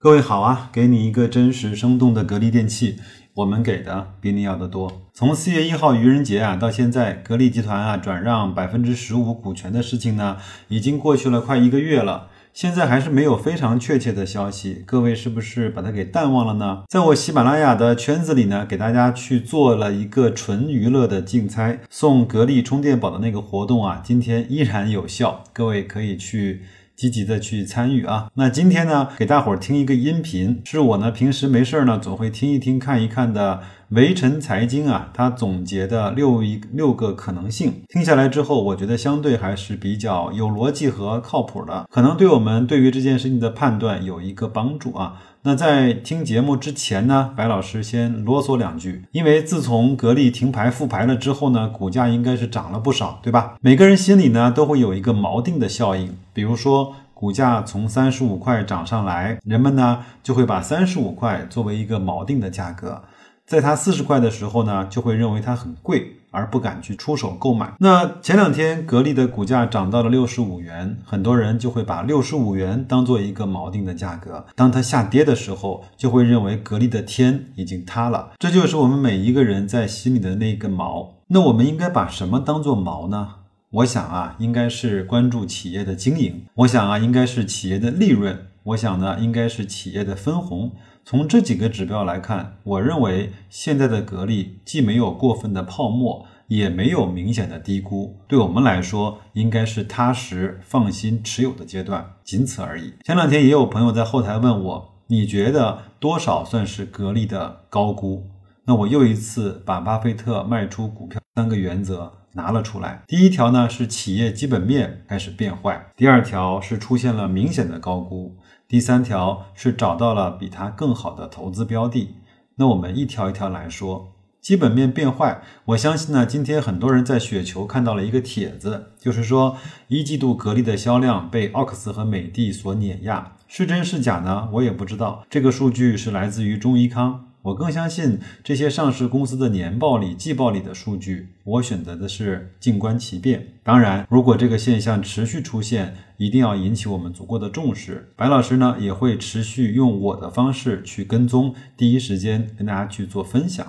各位好啊，给你一个真实生动的格力电器，我们给的比你要的多。从四月一号愚人节啊到现在，格力集团啊转让百分之十五股权的事情呢，已经过去了快一个月了。现在还是没有非常确切的消息，各位是不是把它给淡忘了呢？在我喜马拉雅的圈子里呢，给大家去做了一个纯娱乐的竞猜，送格力充电宝的那个活动啊，今天依然有效，各位可以去。积极的去参与啊！那今天呢，给大伙儿听一个音频，是我呢平时没事儿呢总会听一听、看一看的围城财经啊，他总结的六一六个可能性。听下来之后，我觉得相对还是比较有逻辑和靠谱的，可能对我们对于这件事情的判断有一个帮助啊。那在听节目之前呢，白老师先啰嗦两句，因为自从格力停牌复牌了之后呢，股价应该是涨了不少，对吧？每个人心里呢都会有一个锚定的效应，比如说股价从三十五块涨上来，人们呢就会把三十五块作为一个锚定的价格，在它四十块的时候呢，就会认为它很贵。而不敢去出手购买。那前两天格力的股价涨到了六十五元，很多人就会把六十五元当做一个锚定的价格。当它下跌的时候，就会认为格力的天已经塌了。这就是我们每一个人在心里的那根锚。那我们应该把什么当做锚呢？我想啊，应该是关注企业的经营。我想啊，应该是企业的利润。我想呢，应该是企业的分红。从这几个指标来看，我认为现在的格力既没有过分的泡沫，也没有明显的低估。对我们来说，应该是踏实放心持有的阶段，仅此而已。前两天也有朋友在后台问我，你觉得多少算是格力的高估？那我又一次把巴菲特卖出股票三个原则拿了出来。第一条呢是企业基本面开始变坏，第二条是出现了明显的高估。第三条是找到了比它更好的投资标的，那我们一条一条来说。基本面变坏，我相信呢，今天很多人在雪球看到了一个帖子，就是说一季度格力的销量被奥克斯和美的所碾压，是真是假呢？我也不知道。这个数据是来自于中医康。我更相信这些上市公司的年报里、季报里的数据。我选择的是静观其变。当然，如果这个现象持续出现，一定要引起我们足够的重视。白老师呢，也会持续用我的方式去跟踪，第一时间跟大家去做分享。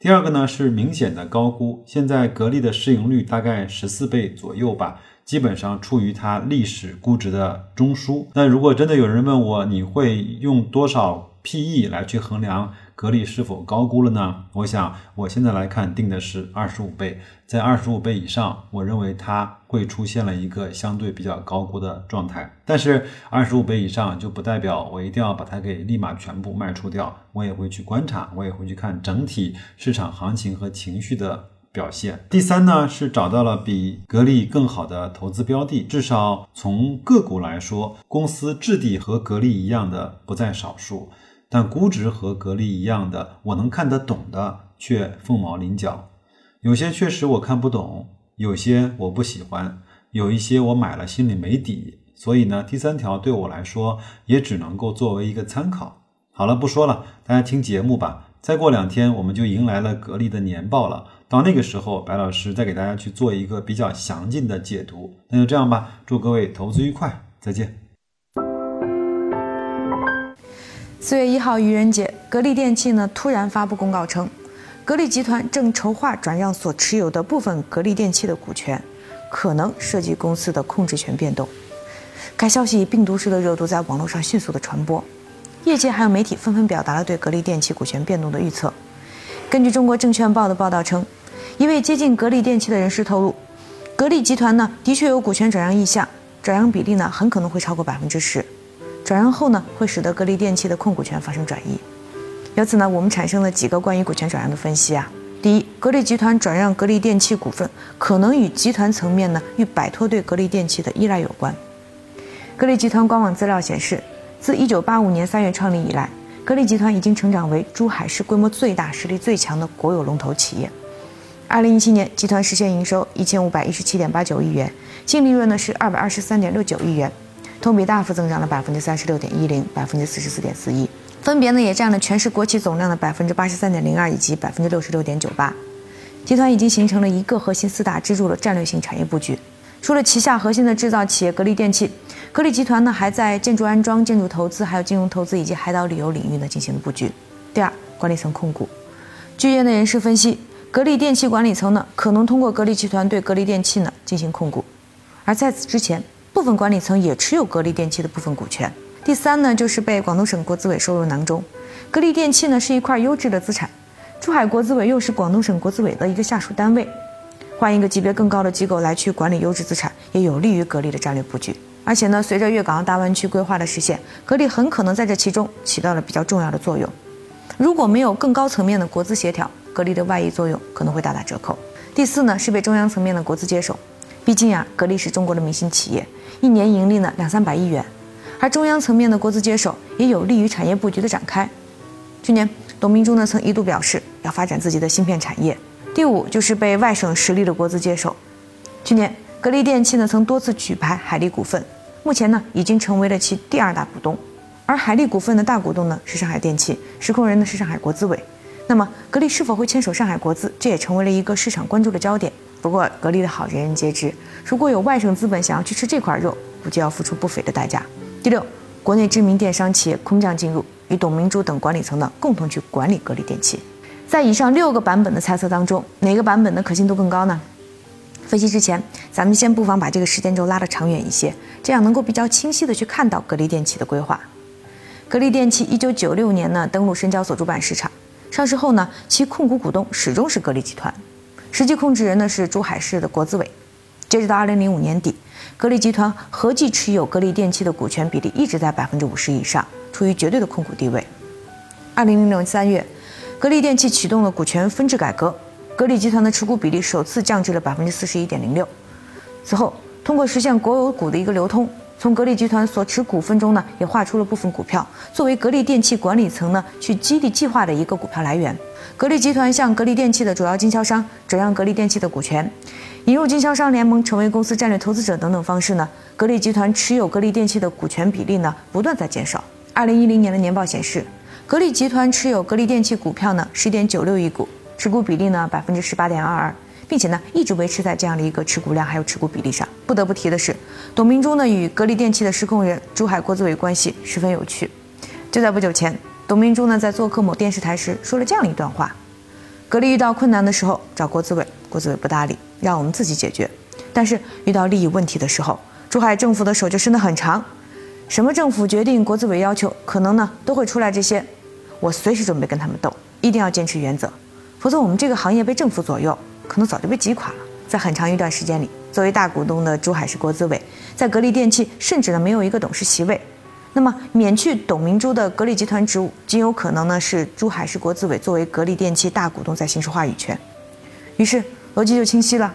第二个呢，是明显的高估。现在格力的市盈率大概十四倍左右吧，基本上处于它历史估值的中枢。那如果真的有人问我，你会用多少？P/E 来去衡量格力是否高估了呢？我想我现在来看定的是二十五倍，在二十五倍以上，我认为它会出现了一个相对比较高估的状态。但是二十五倍以上就不代表我一定要把它给立马全部卖出掉，我也会去观察，我也会去看整体市场行情和情绪的表现。第三呢是找到了比格力更好的投资标的，至少从个股来说，公司质地和格力一样的不在少数。但估值和格力一样的，我能看得懂的却凤毛麟角，有些确实我看不懂，有些我不喜欢，有一些我买了心里没底，所以呢，第三条对我来说也只能够作为一个参考。好了，不说了，大家听节目吧。再过两天我们就迎来了格力的年报了，到那个时候，白老师再给大家去做一个比较详尽的解读。那就这样吧，祝各位投资愉快，再见。四月一号愚人节，格力电器呢突然发布公告称，格力集团正筹划转让所持有的部分格力电器的股权，可能涉及公司的控制权变动。该消息以病毒式的热度在网络上迅速的传播，业界还有媒体纷纷表达了对格力电器股权变动的预测。根据中国证券报的报道称，一位接近格力电器的人士透露，格力集团呢的确有股权转让意向，转让比例呢很可能会超过百分之十。转让后呢，会使得格力电器的控股权发生转移。由此呢，我们产生了几个关于股权转让的分析啊。第一，格力集团转让格力电器股份，可能与集团层面呢欲摆脱对格力电器的依赖有关。格力集团官网资料显示，自1985年3月创立以来，格力集团已经成长为珠海市规模最大、实力最强的国有龙头企业。二零一七年，集团实现营收一千五百一十七点八九亿元，净利润呢是二百二十三点六九亿元，同比大幅增长了百分之三十六点一零、百分之四十四点四一，分别呢也占了全市国企总量的百分之八十三点零二以及百分之六十六点九八。集团已经形成了一个核心四大支柱的战略性产业布局。除了旗下核心的制造企业格力电器，格力集团呢还在建筑安装、建筑投资、还有金融投资以及海岛旅游领域呢进行了布局。第二，管理层控股。据业内人士分析。格力电器管理层呢，可能通过格力集团对格力电器呢进行控股，而在此之前，部分管理层也持有格力电器的部分股权。第三呢，就是被广东省国资委收入囊中。格力电器呢是一块优质的资产，珠海国资委又是广东省国资委的一个下属单位，换一个级别更高的机构来去管理优质资产，也有利于格力的战略布局。而且呢，随着粤港澳大湾区规划的实现，格力很可能在这其中起到了比较重要的作用。如果没有更高层面的国资协调，格力的外溢作用可能会大打折扣。第四呢，是被中央层面的国资接手，毕竟啊，格力是中国的明星企业，一年盈利呢两三百亿元，而中央层面的国资接手也有利于产业布局的展开。去年，董明珠呢曾一度表示要发展自己的芯片产业。第五就是被外省实力的国资接手。去年，格力电器呢曾多次举牌海力股份，目前呢已经成为了其第二大股东，而海力股份的大股东呢是上海电气，实控人呢是上海国资委。那么，格力是否会牵手上海国资，这也成为了一个市场关注的焦点。不过，格力的好人人皆知，如果有外省资本想要去吃这块肉，估计要付出不菲的代价。第六，国内知名电商企业空降进入，与董明珠等管理层呢共同去管理格力电器。在以上六个版本的猜测当中，哪个版本的可信度更高呢？分析之前，咱们先不妨把这个时间轴拉得长远一些，这样能够比较清晰的去看到格力电器的规划。格力电器一九九六年呢登陆深交所主板市场。上市后呢，其控股股东始终是格力集团，实际控制人呢是珠海市的国资委。截止到二零零五年底，格力集团合计持有格力电器的股权比例一直在百分之五十以上，处于绝对的控股地位。二零零六年三月，格力电器启动了股权分置改革，格力集团的持股比例首次降至了百分之四十一点零六。此后，通过实现国有股的一个流通。从格力集团所持股份中呢，也划出了部分股票，作为格力电器管理层呢去激励计划的一个股票来源。格力集团向格力电器的主要经销商转让格力电器的股权，引入经销商联盟，成为公司战略投资者等等方式呢，格力集团持有格力电器的股权比例呢不断在减少。二零一零年的年报显示，格力集团持有格力电器股票呢十点九六亿股，持股比例呢百分之十八点二二。并且呢，一直维持在这样的一个持股量还有持股比例上。不得不提的是，董明珠呢与格力电器的实控人珠海国资委关系十分有趣。就在不久前，董明珠呢在做客某电视台时说了这样一段话：格力遇到困难的时候找国资委，国资委不搭理，让我们自己解决；但是遇到利益问题的时候，珠海政府的手就伸得很长，什么政府决定、国资委要求，可能呢都会出来这些。我随时准备跟他们斗，一定要坚持原则，否则我们这个行业被政府左右。可能早就被击垮了。在很长一段时间里，作为大股东的珠海市国资委，在格力电器甚至呢没有一个董事席位。那么免去董明珠的格力集团职务，极有可能呢是珠海市国资委作为格力电器大股东在行使话语权。于是逻辑就清晰了：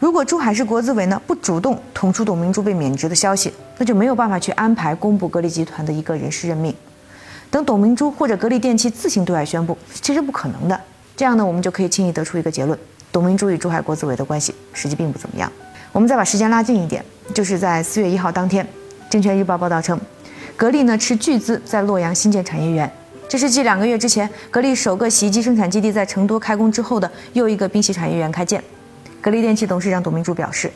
如果珠海市国资委呢不主动捅出董明珠被免职的消息，那就没有办法去安排公布格力集团的一个人事任命。等董明珠或者格力电器自行对外宣布，其实不可能的。这样呢，我们就可以轻易得出一个结论。董明珠与珠海国资委的关系实际并不怎么样。我们再把时间拉近一点，就是在四月一号当天，证券日报报道称，格力呢斥巨资在洛阳新建产业园，这是继两个月之前格力首个洗衣机生产基地在成都开工之后的又一个冰洗产业园开建。格力电器董事长董明珠表示，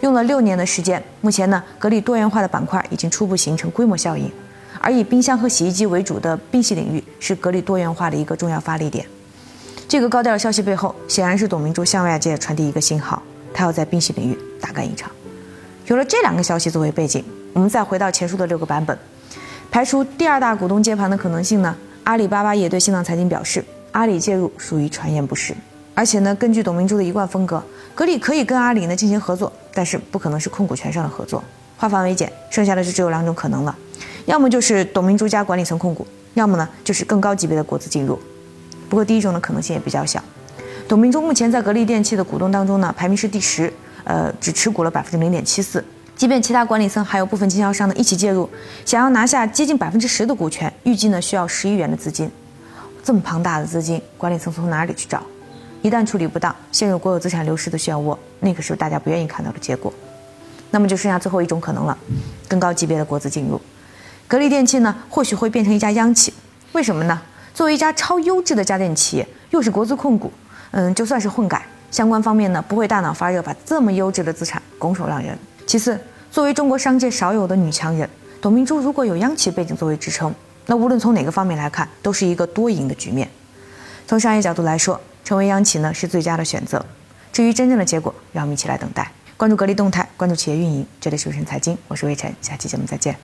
用了六年的时间，目前呢格力多元化的板块已经初步形成规模效应，而以冰箱和洗衣机为主的冰洗领域是格力多元化的一个重要发力点。这个高调的消息背后，显然是董明珠向外界传递一个信号，他要在冰洗领域大干一场。有了这两个消息作为背景，我们再回到前述的六个版本，排除第二大股东接盘的可能性呢？阿里巴巴也对新浪财经表示，阿里介入属于传言不实，而且呢，根据董明珠的一贯风格，格力可以跟阿里呢进行合作，但是不可能是控股权上的合作。化繁为简，剩下的就只有两种可能了，要么就是董明珠加管理层控股，要么呢就是更高级别的国资进入。不过第一种的可能性也比较小。董明珠目前在格力电器的股东当中呢，排名是第十，呃，只持股了百分之零点七四。即便其他管理层还有部分经销商呢一起介入，想要拿下接近百分之十的股权，预计呢需要十亿元的资金。这么庞大的资金，管理层从哪里去找？一旦处理不当，陷入国有资产流失的漩涡，那个是大家不愿意看到的结果。那么就剩下最后一种可能了，更高级别的国资进入，格力电器呢，或许会变成一家央企。为什么呢？作为一家超优质的家电企业，又是国资控股，嗯，就算是混改，相关方面呢，不会大脑发热把这么优质的资产拱手让人。其次，作为中国商界少有的女强人，董明珠如果有央企背景作为支撑，那无论从哪个方面来看，都是一个多赢的局面。从商业角度来说，成为央企呢是最佳的选择。至于真正的结果，让我们一起来等待。关注格力动态，关注企业运营，这里是微晨财经，我是魏晨，下期节目再见。